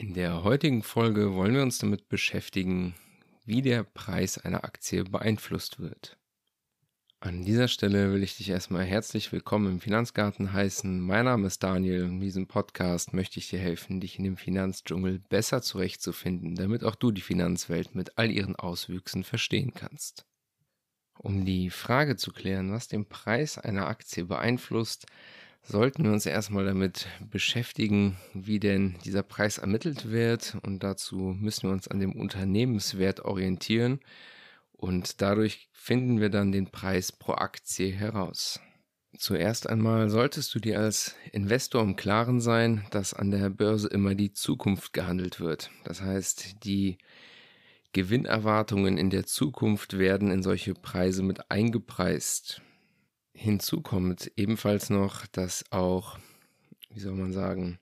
In der heutigen Folge wollen wir uns damit beschäftigen, wie der Preis einer Aktie beeinflusst wird. An dieser Stelle will ich dich erstmal herzlich willkommen im Finanzgarten heißen. Mein Name ist Daniel und in diesem Podcast möchte ich dir helfen, dich in dem Finanzdschungel besser zurechtzufinden, damit auch du die Finanzwelt mit all ihren Auswüchsen verstehen kannst. Um die Frage zu klären, was den Preis einer Aktie beeinflusst, sollten wir uns erstmal damit beschäftigen, wie denn dieser Preis ermittelt wird. Und dazu müssen wir uns an dem Unternehmenswert orientieren. Und dadurch finden wir dann den Preis pro Aktie heraus. Zuerst einmal solltest du dir als Investor im Klaren sein, dass an der Börse immer die Zukunft gehandelt wird. Das heißt, die Gewinnerwartungen in der Zukunft werden in solche Preise mit eingepreist. Hinzu kommt ebenfalls noch, dass auch, wie soll man sagen,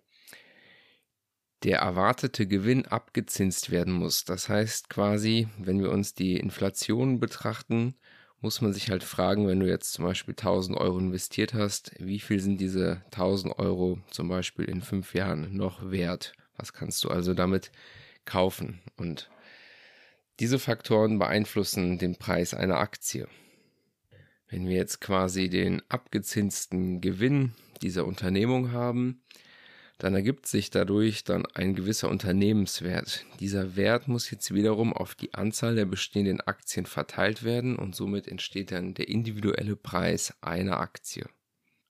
der erwartete Gewinn abgezinst werden muss. Das heißt quasi, wenn wir uns die Inflation betrachten, muss man sich halt fragen, wenn du jetzt zum Beispiel 1000 Euro investiert hast, wie viel sind diese 1000 Euro zum Beispiel in fünf Jahren noch wert? Was kannst du also damit kaufen? Und diese Faktoren beeinflussen den Preis einer Aktie. Wenn wir jetzt quasi den abgezinsten Gewinn dieser Unternehmung haben, dann ergibt sich dadurch dann ein gewisser Unternehmenswert. Dieser Wert muss jetzt wiederum auf die Anzahl der bestehenden Aktien verteilt werden und somit entsteht dann der individuelle Preis einer Aktie.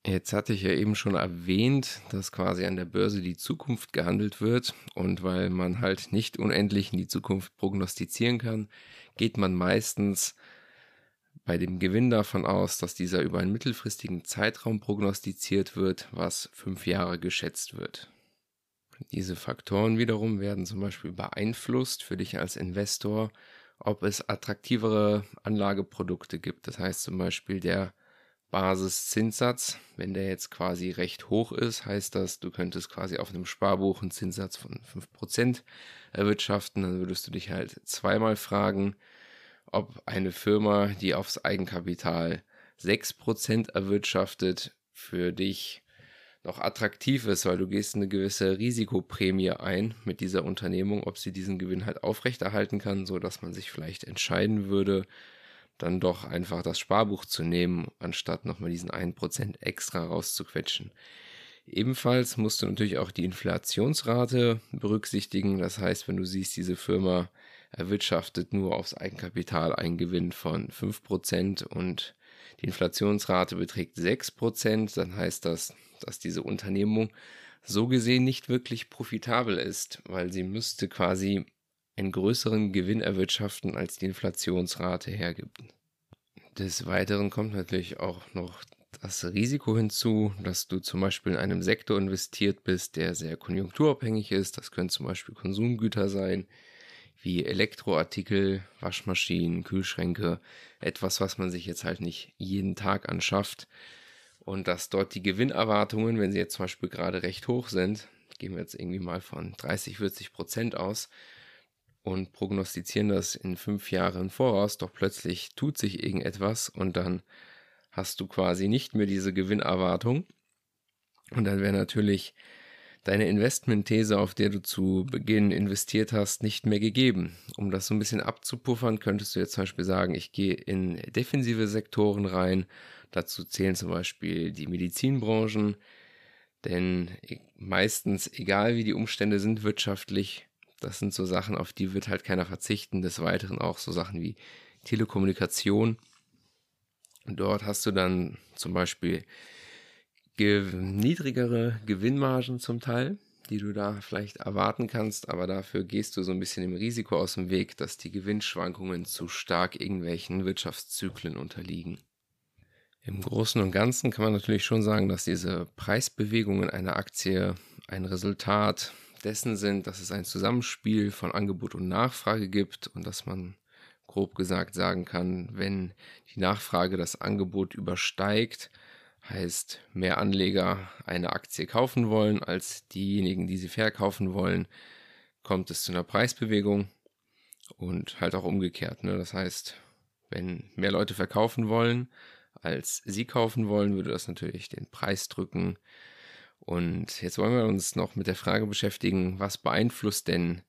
Jetzt hatte ich ja eben schon erwähnt, dass quasi an der Börse die Zukunft gehandelt wird und weil man halt nicht unendlich in die Zukunft prognostizieren kann, geht man meistens bei dem Gewinn davon aus, dass dieser über einen mittelfristigen Zeitraum prognostiziert wird, was fünf Jahre geschätzt wird. Diese Faktoren wiederum werden zum Beispiel beeinflusst für dich als Investor, ob es attraktivere Anlageprodukte gibt. Das heißt zum Beispiel der Basiszinssatz, wenn der jetzt quasi recht hoch ist, heißt das, du könntest quasi auf einem Sparbuch einen Zinssatz von 5% erwirtschaften. Dann würdest du dich halt zweimal fragen, ob eine Firma, die aufs Eigenkapital 6% erwirtschaftet, für dich noch attraktiv ist, weil du gehst eine gewisse Risikoprämie ein mit dieser Unternehmung, ob sie diesen Gewinn halt aufrechterhalten kann, so dass man sich vielleicht entscheiden würde, dann doch einfach das Sparbuch zu nehmen, anstatt nochmal diesen 1% extra rauszuquetschen. Ebenfalls musst du natürlich auch die Inflationsrate berücksichtigen. Das heißt, wenn du siehst, diese Firma erwirtschaftet nur aufs Eigenkapital einen Gewinn von 5% und die Inflationsrate beträgt 6%, dann heißt das, dass diese Unternehmung so gesehen nicht wirklich profitabel ist, weil sie müsste quasi einen größeren Gewinn erwirtschaften, als die Inflationsrate hergibt. Des Weiteren kommt natürlich auch noch das Risiko hinzu, dass du zum Beispiel in einem Sektor investiert bist, der sehr konjunkturabhängig ist. Das können zum Beispiel Konsumgüter sein, wie Elektroartikel, Waschmaschinen, Kühlschränke, etwas, was man sich jetzt halt nicht jeden Tag anschafft. Und dass dort die Gewinnerwartungen, wenn sie jetzt zum Beispiel gerade recht hoch sind, gehen wir jetzt irgendwie mal von 30, 40 Prozent aus und prognostizieren das in fünf Jahren voraus, doch plötzlich tut sich irgendetwas und dann hast du quasi nicht mehr diese Gewinnerwartung. Und dann wäre natürlich deine Investmentthese, auf der du zu Beginn investiert hast, nicht mehr gegeben. Um das so ein bisschen abzupuffern, könntest du jetzt zum Beispiel sagen, ich gehe in defensive Sektoren rein. Dazu zählen zum Beispiel die Medizinbranchen. Denn meistens, egal wie die Umstände sind wirtschaftlich, das sind so Sachen, auf die wird halt keiner verzichten. Des Weiteren auch so Sachen wie Telekommunikation. Dort hast du dann zum Beispiel ge niedrigere Gewinnmargen zum Teil, die du da vielleicht erwarten kannst, aber dafür gehst du so ein bisschen dem Risiko aus dem Weg, dass die Gewinnschwankungen zu stark irgendwelchen Wirtschaftszyklen unterliegen. Im Großen und Ganzen kann man natürlich schon sagen, dass diese Preisbewegungen einer Aktie ein Resultat dessen sind, dass es ein Zusammenspiel von Angebot und Nachfrage gibt und dass man grob gesagt sagen kann, wenn die Nachfrage das Angebot übersteigt, heißt mehr Anleger eine Aktie kaufen wollen als diejenigen, die sie verkaufen wollen, kommt es zu einer Preisbewegung und halt auch umgekehrt. Ne? Das heißt, wenn mehr Leute verkaufen wollen, als sie kaufen wollen, würde das natürlich den Preis drücken Und jetzt wollen wir uns noch mit der Frage beschäftigen, was beeinflusst denn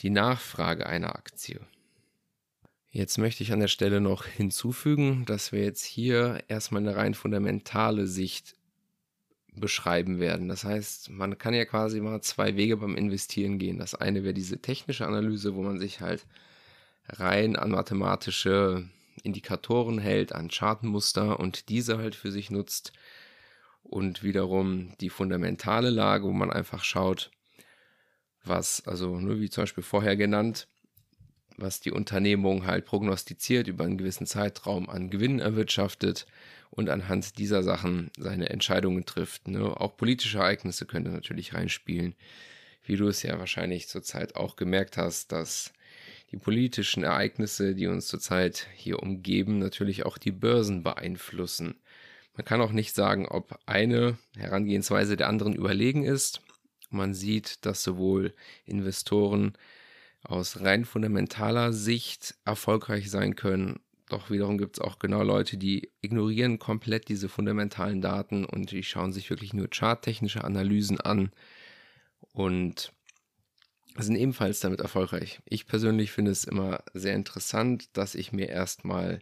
die Nachfrage einer Aktie? Jetzt möchte ich an der Stelle noch hinzufügen, dass wir jetzt hier erstmal eine rein fundamentale Sicht beschreiben werden. Das heißt, man kann ja quasi mal zwei Wege beim Investieren gehen. Das eine wäre diese technische Analyse, wo man sich halt rein an mathematische Indikatoren hält, an Chartmuster und diese halt für sich nutzt. Und wiederum die fundamentale Lage, wo man einfach schaut, was, also nur wie zum Beispiel vorher genannt, was die Unternehmung halt prognostiziert über einen gewissen Zeitraum an Gewinnen erwirtschaftet und anhand dieser Sachen seine Entscheidungen trifft. Ne? Auch politische Ereignisse können natürlich reinspielen, wie du es ja wahrscheinlich zurzeit auch gemerkt hast, dass die politischen Ereignisse, die uns zurzeit hier umgeben, natürlich auch die Börsen beeinflussen. Man kann auch nicht sagen, ob eine Herangehensweise der anderen überlegen ist. Man sieht, dass sowohl Investoren aus rein fundamentaler Sicht erfolgreich sein können. Doch wiederum gibt es auch genau Leute, die ignorieren komplett diese fundamentalen Daten und die schauen sich wirklich nur charttechnische Analysen an und sind ebenfalls damit erfolgreich. Ich persönlich finde es immer sehr interessant, dass ich mir erstmal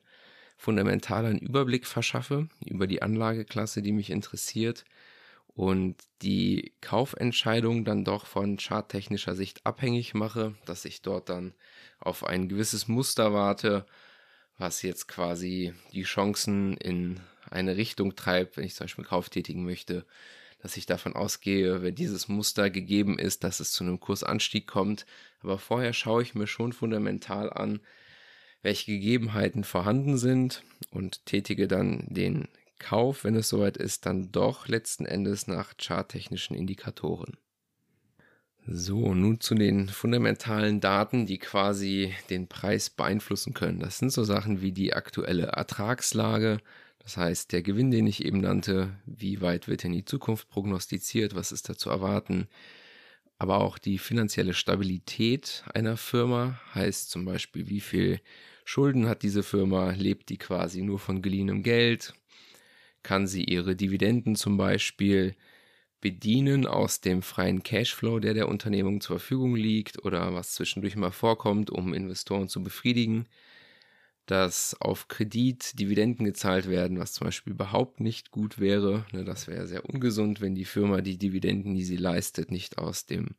fundamental einen Überblick verschaffe über die Anlageklasse, die mich interessiert und die Kaufentscheidung dann doch von charttechnischer Sicht abhängig mache, dass ich dort dann auf ein gewisses Muster warte, was jetzt quasi die Chancen in eine Richtung treibt, wenn ich zum Beispiel Kauf tätigen möchte, dass ich davon ausgehe, wenn dieses Muster gegeben ist, dass es zu einem Kursanstieg kommt. Aber vorher schaue ich mir schon fundamental an, welche Gegebenheiten vorhanden sind und tätige dann den Kauf, wenn es soweit ist, dann doch letzten Endes nach charttechnischen Indikatoren. So, nun zu den fundamentalen Daten, die quasi den Preis beeinflussen können. Das sind so Sachen wie die aktuelle Ertragslage, das heißt der Gewinn, den ich eben nannte, wie weit wird in die Zukunft prognostiziert, was ist da zu erwarten, aber auch die finanzielle Stabilität einer Firma, heißt zum Beispiel, wie viel Schulden hat diese Firma, lebt die quasi nur von geliehenem Geld, kann sie ihre Dividenden zum Beispiel bedienen aus dem freien Cashflow, der der Unternehmung zur Verfügung liegt oder was zwischendurch mal vorkommt, um Investoren zu befriedigen, dass auf Kredit Dividenden gezahlt werden, was zum Beispiel überhaupt nicht gut wäre. Ne, das wäre sehr ungesund, wenn die Firma die Dividenden, die sie leistet, nicht aus dem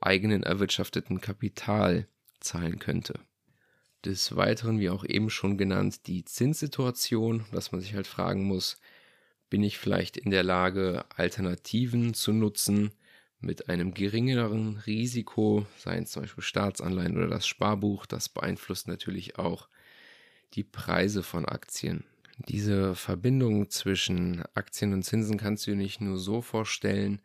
eigenen erwirtschafteten Kapital zahlen könnte. Des Weiteren, wie auch eben schon genannt, die Zinssituation, dass man sich halt fragen muss, bin ich vielleicht in der Lage, Alternativen zu nutzen mit einem geringeren Risiko, seien es zum Beispiel Staatsanleihen oder das Sparbuch. Das beeinflusst natürlich auch die Preise von Aktien. Diese Verbindung zwischen Aktien und Zinsen kannst du dir nicht nur so vorstellen,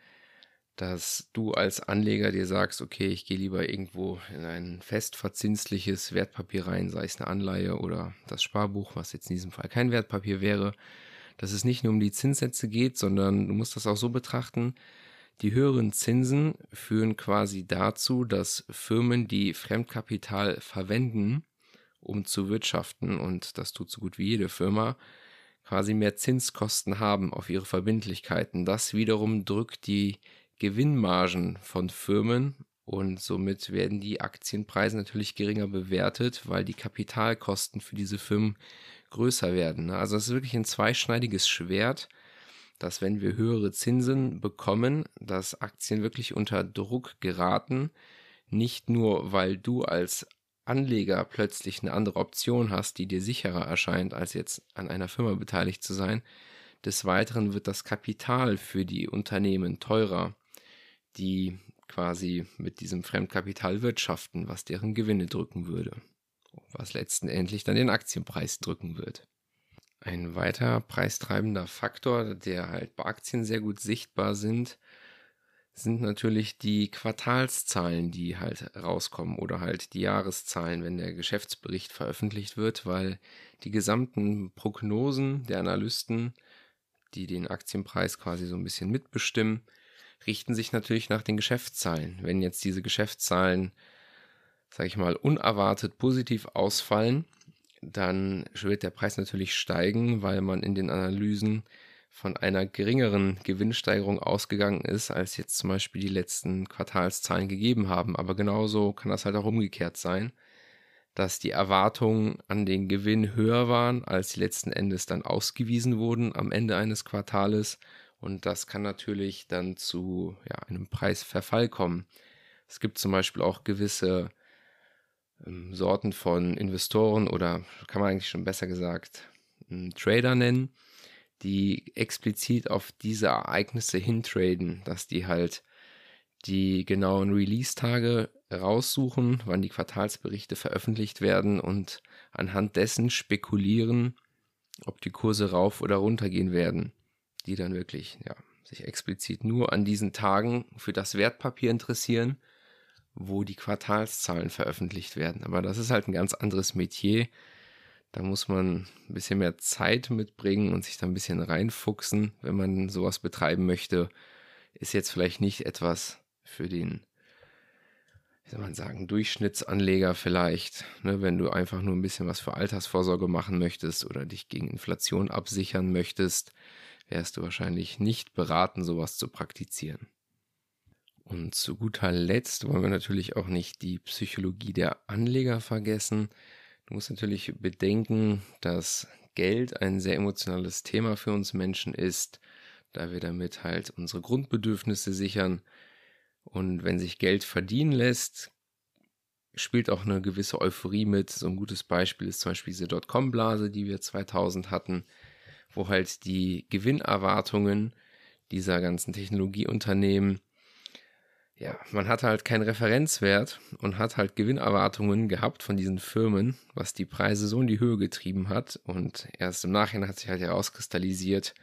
dass du als Anleger dir sagst, okay, ich gehe lieber irgendwo in ein festverzinsliches Wertpapier rein, sei es eine Anleihe oder das Sparbuch, was jetzt in diesem Fall kein Wertpapier wäre, dass es nicht nur um die Zinssätze geht, sondern du musst das auch so betrachten, die höheren Zinsen führen quasi dazu, dass Firmen, die Fremdkapital verwenden, um zu wirtschaften, und das tut so gut wie jede Firma, quasi mehr Zinskosten haben auf ihre Verbindlichkeiten. Das wiederum drückt die Gewinnmargen von Firmen und somit werden die Aktienpreise natürlich geringer bewertet, weil die Kapitalkosten für diese Firmen größer werden. Ne? Also es ist wirklich ein zweischneidiges Schwert, dass wenn wir höhere Zinsen bekommen, dass Aktien wirklich unter Druck geraten, nicht nur weil du als Anleger plötzlich eine andere Option hast, die dir sicherer erscheint, als jetzt an einer Firma beteiligt zu sein. Des Weiteren wird das Kapital für die Unternehmen teurer, die quasi mit diesem Fremdkapital wirtschaften, was deren Gewinne drücken würde was letztendlich dann den Aktienpreis drücken wird. Ein weiter preistreibender Faktor, der halt bei Aktien sehr gut sichtbar sind, sind natürlich die Quartalszahlen, die halt rauskommen oder halt die Jahreszahlen, wenn der Geschäftsbericht veröffentlicht wird, weil die gesamten Prognosen der Analysten, die den Aktienpreis quasi so ein bisschen mitbestimmen, richten sich natürlich nach den Geschäftszahlen. Wenn jetzt diese Geschäftszahlen sage ich mal, unerwartet positiv ausfallen, dann wird der Preis natürlich steigen, weil man in den Analysen von einer geringeren Gewinnsteigerung ausgegangen ist, als jetzt zum Beispiel die letzten Quartalszahlen gegeben haben. Aber genauso kann das halt auch umgekehrt sein, dass die Erwartungen an den Gewinn höher waren, als sie letzten Endes dann ausgewiesen wurden am Ende eines Quartales. Und das kann natürlich dann zu ja, einem Preisverfall kommen. Es gibt zum Beispiel auch gewisse Sorten von Investoren oder kann man eigentlich schon besser gesagt Trader nennen, die explizit auf diese Ereignisse hintraden, dass die halt die genauen Release-Tage raussuchen, wann die Quartalsberichte veröffentlicht werden und anhand dessen spekulieren, ob die Kurse rauf oder runter gehen werden, die dann wirklich ja, sich explizit nur an diesen Tagen für das Wertpapier interessieren, wo die Quartalszahlen veröffentlicht werden. Aber das ist halt ein ganz anderes Metier da muss man ein bisschen mehr Zeit mitbringen und sich da ein bisschen reinfuchsen, wenn man sowas betreiben möchte. Ist jetzt vielleicht nicht etwas für den, wie soll man sagen, Durchschnittsanleger vielleicht. Ne, wenn du einfach nur ein bisschen was für Altersvorsorge machen möchtest oder dich gegen Inflation absichern möchtest, wärst du wahrscheinlich nicht beraten, sowas zu praktizieren. Und zu guter Letzt wollen wir natürlich auch nicht die Psychologie der Anleger vergessen. Du musst natürlich bedenken, dass Geld ein sehr emotionales Thema für uns Menschen ist, da wir damit halt unsere Grundbedürfnisse sichern. Und wenn sich Geld verdienen lässt, spielt auch eine gewisse Euphorie mit. So ein gutes Beispiel ist zum Beispiel diese Dotcom-Blase, die wir 2000 hatten, wo halt die Gewinnerwartungen dieser ganzen Technologieunternehmen ja, man hat halt keinen Referenzwert und hat halt Gewinnerwartungen gehabt von diesen Firmen, was die Preise so in die Höhe getrieben hat. Und erst im Nachhinein hat sich halt herauskristallisiert,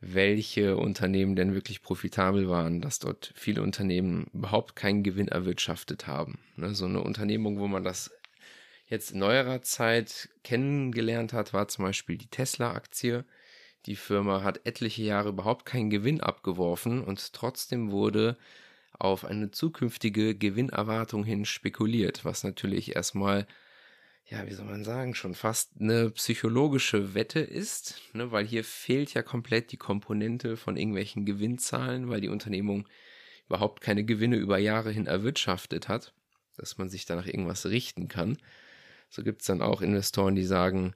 welche Unternehmen denn wirklich profitabel waren, dass dort viele Unternehmen überhaupt keinen Gewinn erwirtschaftet haben. Ne, so eine Unternehmung, wo man das jetzt in neuerer Zeit kennengelernt hat, war zum Beispiel die Tesla-Aktie. Die Firma hat etliche Jahre überhaupt keinen Gewinn abgeworfen und trotzdem wurde auf eine zukünftige Gewinnerwartung hin spekuliert, was natürlich erstmal, ja, wie soll man sagen, schon fast eine psychologische Wette ist, ne, weil hier fehlt ja komplett die Komponente von irgendwelchen Gewinnzahlen, weil die Unternehmung überhaupt keine Gewinne über Jahre hin erwirtschaftet hat, dass man sich danach irgendwas richten kann. So gibt es dann auch Investoren, die sagen,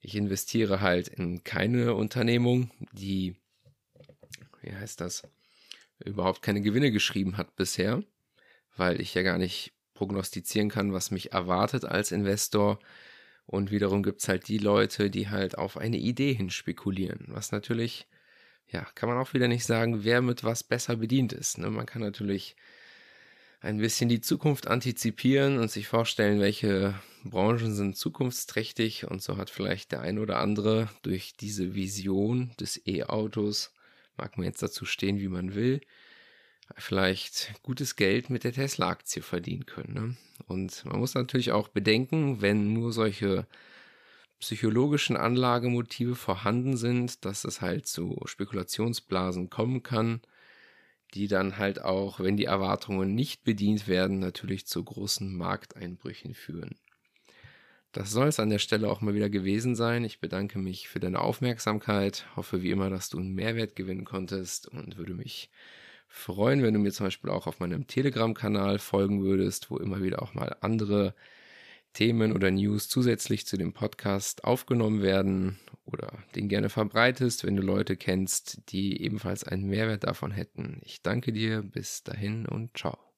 ich investiere halt in keine Unternehmung, die, wie heißt das, überhaupt keine Gewinne geschrieben hat bisher, weil ich ja gar nicht prognostizieren kann, was mich erwartet als Investor. Und wiederum gibt es halt die Leute, die halt auf eine Idee hin spekulieren, was natürlich, ja, kann man auch wieder nicht sagen, wer mit was besser bedient ist. Ne? Man kann natürlich ein bisschen die Zukunft antizipieren und sich vorstellen, welche Branchen sind zukunftsträchtig und so hat vielleicht der ein oder andere durch diese Vision des E-Autos mag man jetzt dazu stehen, wie man will, vielleicht gutes Geld mit der Tesla-Aktie verdienen können. Ne? Und man muss natürlich auch bedenken, wenn nur solche psychologischen Anlagemotive vorhanden sind, dass es halt zu Spekulationsblasen kommen kann, die dann halt auch, wenn die Erwartungen nicht bedient werden, natürlich zu großen Markteinbrüchen führen. Das soll es an der Stelle auch mal wieder gewesen sein. Ich bedanke mich für deine Aufmerksamkeit, hoffe wie immer, dass du einen Mehrwert gewinnen konntest und würde mich freuen, wenn du mir zum Beispiel auch auf meinem Telegram-Kanal folgen würdest, wo immer wieder auch mal andere Themen oder News zusätzlich zu dem Podcast aufgenommen werden oder den gerne verbreitest, wenn du Leute kennst, die ebenfalls einen Mehrwert davon hätten. Ich danke dir, bis dahin und ciao.